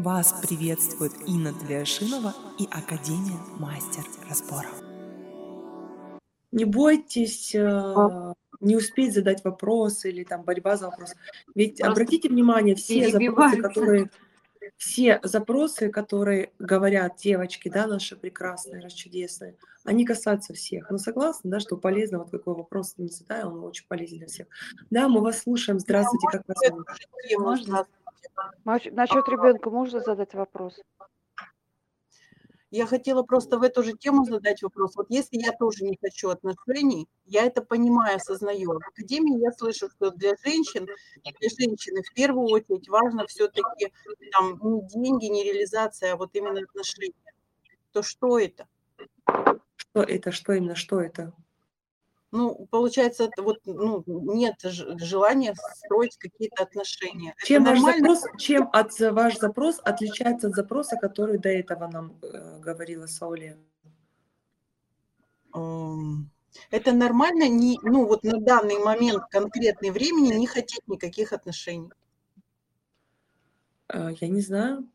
Вас приветствует Инна Тлешинова и Академия Мастер Разборов. Не бойтесь э, не успеть задать вопрос или там борьба за вопрос. Ведь Просто обратите внимание, все запросы, которые все запросы, которые говорят девочки, да, наши прекрасные, расчудесные, они касаются всех. Ну, согласны, да, что полезно, вот какой вопрос не задаю, он очень полезен для всех. Да, мы вас слушаем. Здравствуйте, как вас зовут? Можно? Насчет ребенка можно задать вопрос? Я хотела просто в эту же тему задать вопрос. Вот если я тоже не хочу отношений, я это понимаю, осознаю. В Академии я слышу, что для женщин, для женщины в первую очередь важно все-таки там не деньги, не реализация, а вот именно отношения. То что это? Что это? Что именно? Что это? Ну, получается, вот, ну, нет желания строить какие-то отношения. Чем ваш, запрос, чем от, ваш запрос отличается от запроса, который до этого нам э, говорила Сауле? Это нормально, не, ну вот на данный момент конкретный времени не хотеть никаких отношений. А, я не знаю.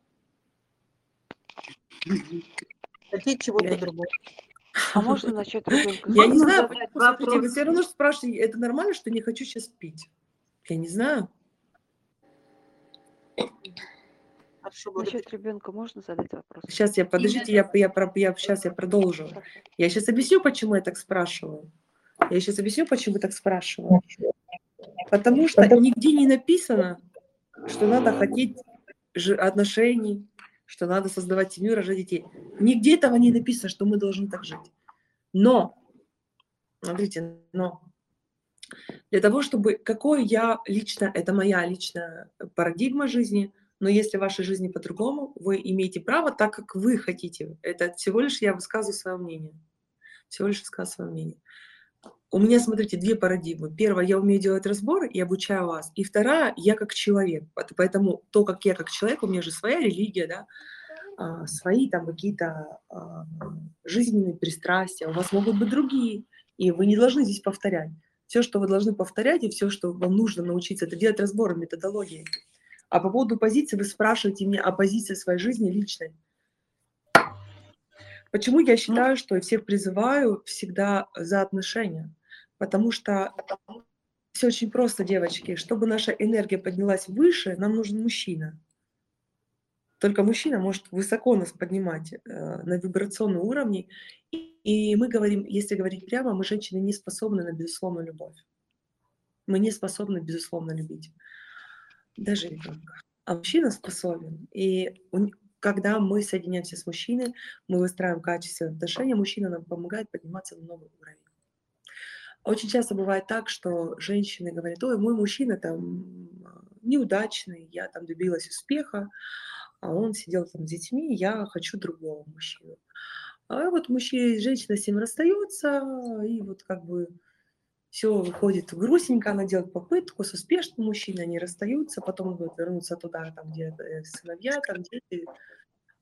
Хотеть чего-то другого. А можно начать ребенка? Я не знаю, смотрите, вы все равно спрашиваете, это нормально, что не хочу сейчас пить? Я не знаю. Насчет ребенка можно задать вопрос? Сейчас я, подождите, я, я, я, я, сейчас я продолжу. Я сейчас объясню, почему я так спрашиваю. Я сейчас объясню, почему так спрашиваю. Потому что нигде не написано, что надо хотеть отношений, что надо создавать семью, рожать детей. Нигде этого не написано, что мы должны так жить. Но, смотрите, но для того, чтобы, какой я лично, это моя личная парадигма жизни, но если в вашей жизни по-другому, вы имеете право так, как вы хотите. Это всего лишь я высказываю свое мнение. Всего лишь высказываю свое мнение. У меня, смотрите, две парадигмы. Первая, я умею делать разборы и обучаю вас. И вторая, я как человек. Поэтому то, как я как человек, у меня же своя религия, да, а, свои там какие-то а, жизненные пристрастия. У вас могут быть другие, и вы не должны здесь повторять. Все, что вы должны повторять, и все, что вам нужно научиться, это делать разборы методологии. А по поводу позиции вы спрашиваете меня о позиции своей жизни личной. Почему я считаю, что я всех призываю всегда за отношения? Потому что все очень просто, девочки. Чтобы наша энергия поднялась выше, нам нужен мужчина. Только мужчина может высоко нас поднимать э, на вибрационные уровни. И, и мы говорим, если говорить прямо, мы, женщины, не способны на безусловную любовь. Мы не способны, безусловно, любить. Даже ребенка. А мужчина способен. И когда мы соединяемся с мужчиной, мы выстраиваем качественные отношения, мужчина нам помогает подниматься на новый уровень. Очень часто бывает так, что женщины говорят, ой, мой мужчина там неудачный, я там добилась успеха, а он сидел там с детьми, я хочу другого мужчину. А вот мужчина, женщина с ним расстается, и вот как бы все выходит грустненько, она делает попытку с успешным мужчиной, они расстаются, потом он будет вернуться туда, там, где э, сыновья, там, дети,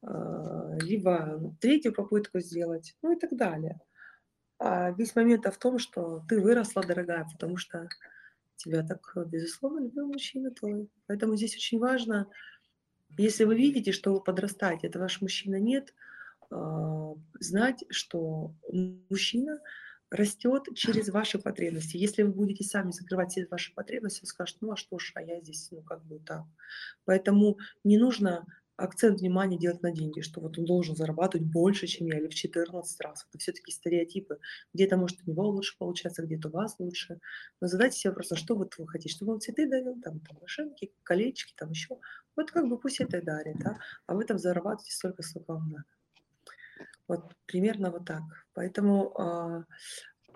а, либо третью попытку сделать, ну и так далее. А весь момент в том, что ты выросла, дорогая, потому что тебя так, безусловно, любил мужчина твой. Поэтому здесь очень важно, если вы видите, что вы подрастаете, это ваш мужчина нет, а, знать, что мужчина – растет через ваши потребности. Если вы будете сами закрывать все ваши потребности, вы скажете, ну а что ж, а я здесь, ну как бы так. Поэтому не нужно акцент внимания делать на деньги, что вот он должен зарабатывать больше, чем я, или в 14 раз. Это все-таки стереотипы. Где-то, может, у него лучше получается, где-то у вас лучше. Но задайте себе вопрос, а что вот вы хотите, чтобы он цветы дарил, там, там машинки, колечки, там еще. Вот как бы пусть это дарит, да? а вы там зарабатываете столько, сколько вам надо. Вот примерно вот так. Поэтому э,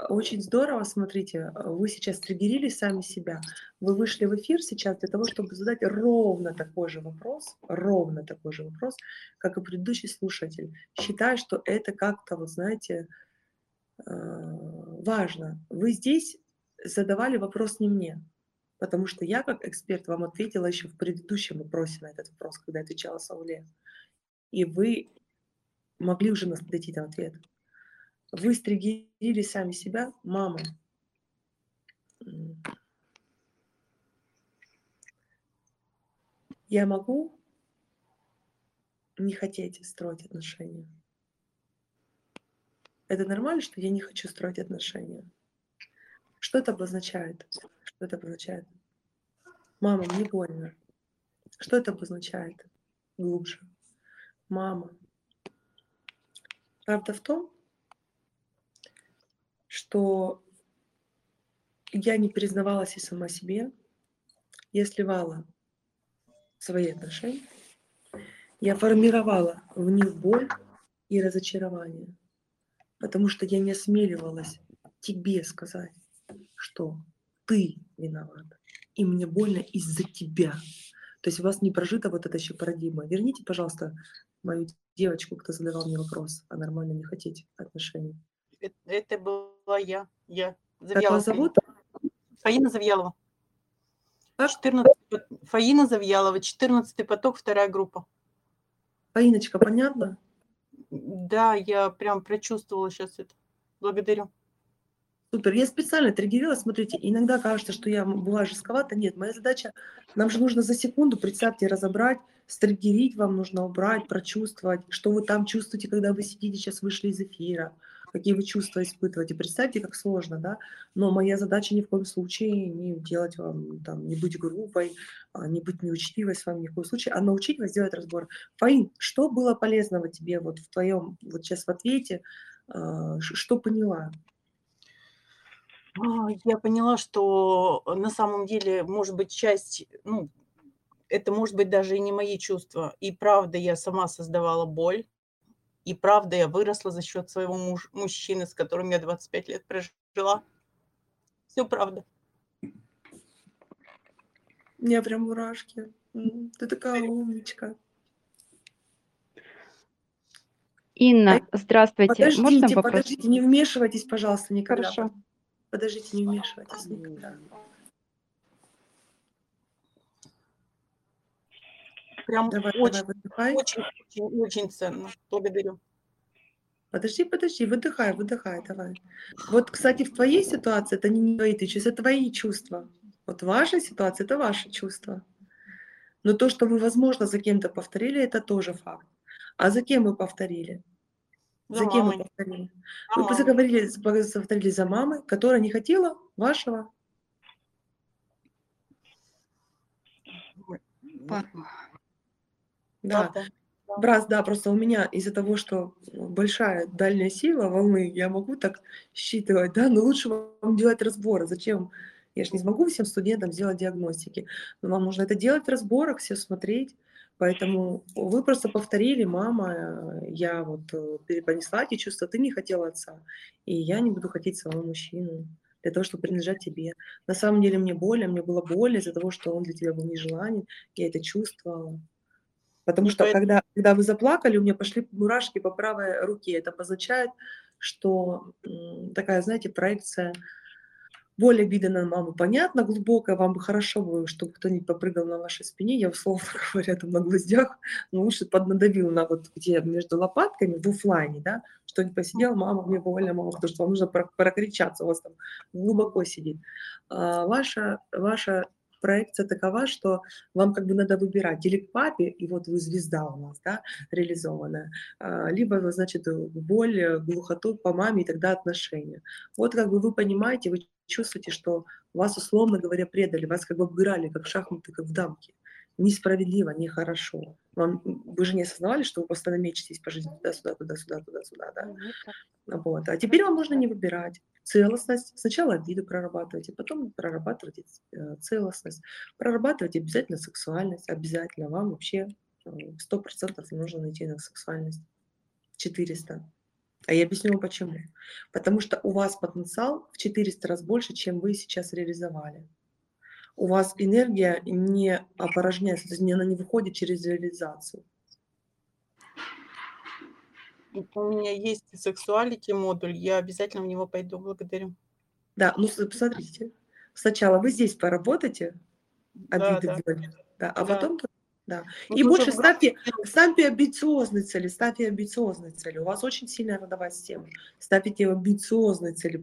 очень здорово, смотрите, вы сейчас триггерили сами себя. Вы вышли в эфир сейчас для того, чтобы задать ровно такой же вопрос, ровно такой же вопрос, как и предыдущий слушатель. Считаю, что это как-то, вот знаете, э, важно. Вы здесь задавали вопрос не мне, потому что я как эксперт вам ответила еще в предыдущем вопросе на этот вопрос, когда отвечала Сауле. И вы могли уже найти там ответ. Вы стригерили сами себя, мама. Я могу не хотеть строить отношения. Это нормально, что я не хочу строить отношения. Что это обозначает? Что это обозначает? Мама, мне больно. Что это обозначает? Глубже. Мама. Правда в том, что я не признавалась и сама себе, я сливала свои отношения, я формировала в них боль и разочарование, потому что я не осмеливалась тебе сказать, что ты виновата, и мне больно из-за тебя. То есть у вас не прожита вот эта еще парадигма. Верните, пожалуйста, мою девочку, кто задавал мне вопрос, а нормально не хотите отношений. Это, это была я. Я. Как вас зовут? Фаина Завьялова. Как? 14, Фаина Завьялова, 14 поток, вторая группа. Фаиночка, понятно? Да, я прям прочувствовала сейчас это. Благодарю. Супер. Я специально триггерила. Смотрите, иногда кажется, что я бываю жестковата. Нет, моя задача, нам же нужно за секунду, представьте, разобрать, стриггерить вам нужно убрать, прочувствовать, что вы там чувствуете, когда вы сидите, сейчас вышли из эфира, какие вы чувства испытываете. Представьте, как сложно, да? Но моя задача ни в коем случае не делать вам, там, не быть грубой, а, не быть неучтивой с вами ни в коем случае, а научить вас делать разбор. Фаин, что было полезного тебе вот в твоем, вот сейчас в ответе, а, что поняла? А, я поняла, что на самом деле, может быть, часть, ну, это может быть даже и не мои чувства. И правда, я сама создавала боль. И правда, я выросла за счет своего муж, мужчины, с которым я 25 лет прожила. Все правда. У меня прям мурашки. Ты такая умничка. Инна, здравствуйте. Подождите, Можно вопрос? подождите, не вмешивайтесь, пожалуйста, никогда. Хорошо. Подождите, не вмешивайтесь никогда. Прям Давай, очень, давай, выдыхай. очень, очень, очень ценно. Благодарю. Подожди, подожди, выдыхай, выдыхай, давай. Вот, кстати, в твоей ситуации это не твои ты чувства, это твои чувства. Вот ваша ситуация это ваши чувства. Но то, что вы, возможно, за кем-то повторили, это тоже факт. А за кем вы повторили? За За кем вы мамой. повторили? За Вы заговорили, повторили за мамой, которая не хотела вашего. Папа. Да. Правда. Брас, да, просто у меня из-за того, что большая дальняя сила волны, я могу так считывать, да, но лучше вам делать разборы. Зачем? Я же не смогу всем студентам сделать диагностики. Но вам нужно это делать в разборах, все смотреть. Поэтому вы просто повторили, мама, э, я вот э, перепонесла эти чувства, ты не хотела отца, и я не буду хотеть своего мужчину для того, чтобы принадлежать тебе. На самом деле мне больно, мне было больно из-за того, что он для тебя был нежеланен, я это чувствовала. Потому И что поэт- когда, когда вы заплакали, у меня пошли мурашки по правой руке. Это обозначает, что такая, знаете, проекция боль обиды на маму понятно, глубокая, вам бы хорошо было, чтобы кто-нибудь попрыгал на вашей спине, я условно говоря, там на гвоздях, но лучше поднадавил на вот где между лопатками в офлайне, да, что-нибудь посидел, мама, мне больно, мама, потому что вам нужно про- прокричаться, у вас там глубоко сидит. А ваша, ваша проекция такова, что вам как бы надо выбирать или к папе, и вот вы звезда у нас, да, реализованная, а, либо, значит, боль, глухоту по маме и тогда отношения. Вот как бы вы понимаете, вы чувствуете, что вас, условно говоря, предали, вас как бы обыграли, как в шахматы, как в дамки. Несправедливо, нехорошо. Вам, вы же не осознавали, что вы постоянно мечетесь по жизни туда-сюда, туда-сюда, туда-сюда, да? Ну, Вот. А теперь вам нужно не выбирать целостность. Сначала обиду прорабатывайте, потом прорабатывайте э, целостность. Прорабатывайте обязательно сексуальность. Обязательно вам вообще э, сто процентов нужно найти на сексуальность. 400. А я объясню вам почему. Потому что у вас потенциал в 400 раз больше, чем вы сейчас реализовали. У вас энергия не опорожняется, то есть она не выходит через реализацию. У меня есть сексуалити модуль, я обязательно в него пойду. Благодарю. Да, ну посмотрите. Сначала вы здесь поработайте, Да, да. да, а Да. потом да. Ну, И больше ставьте, ставьте амбициозные цели, ставьте амбициозные цели. У вас очень сильная родовая система. Ставьте амбициозные цели.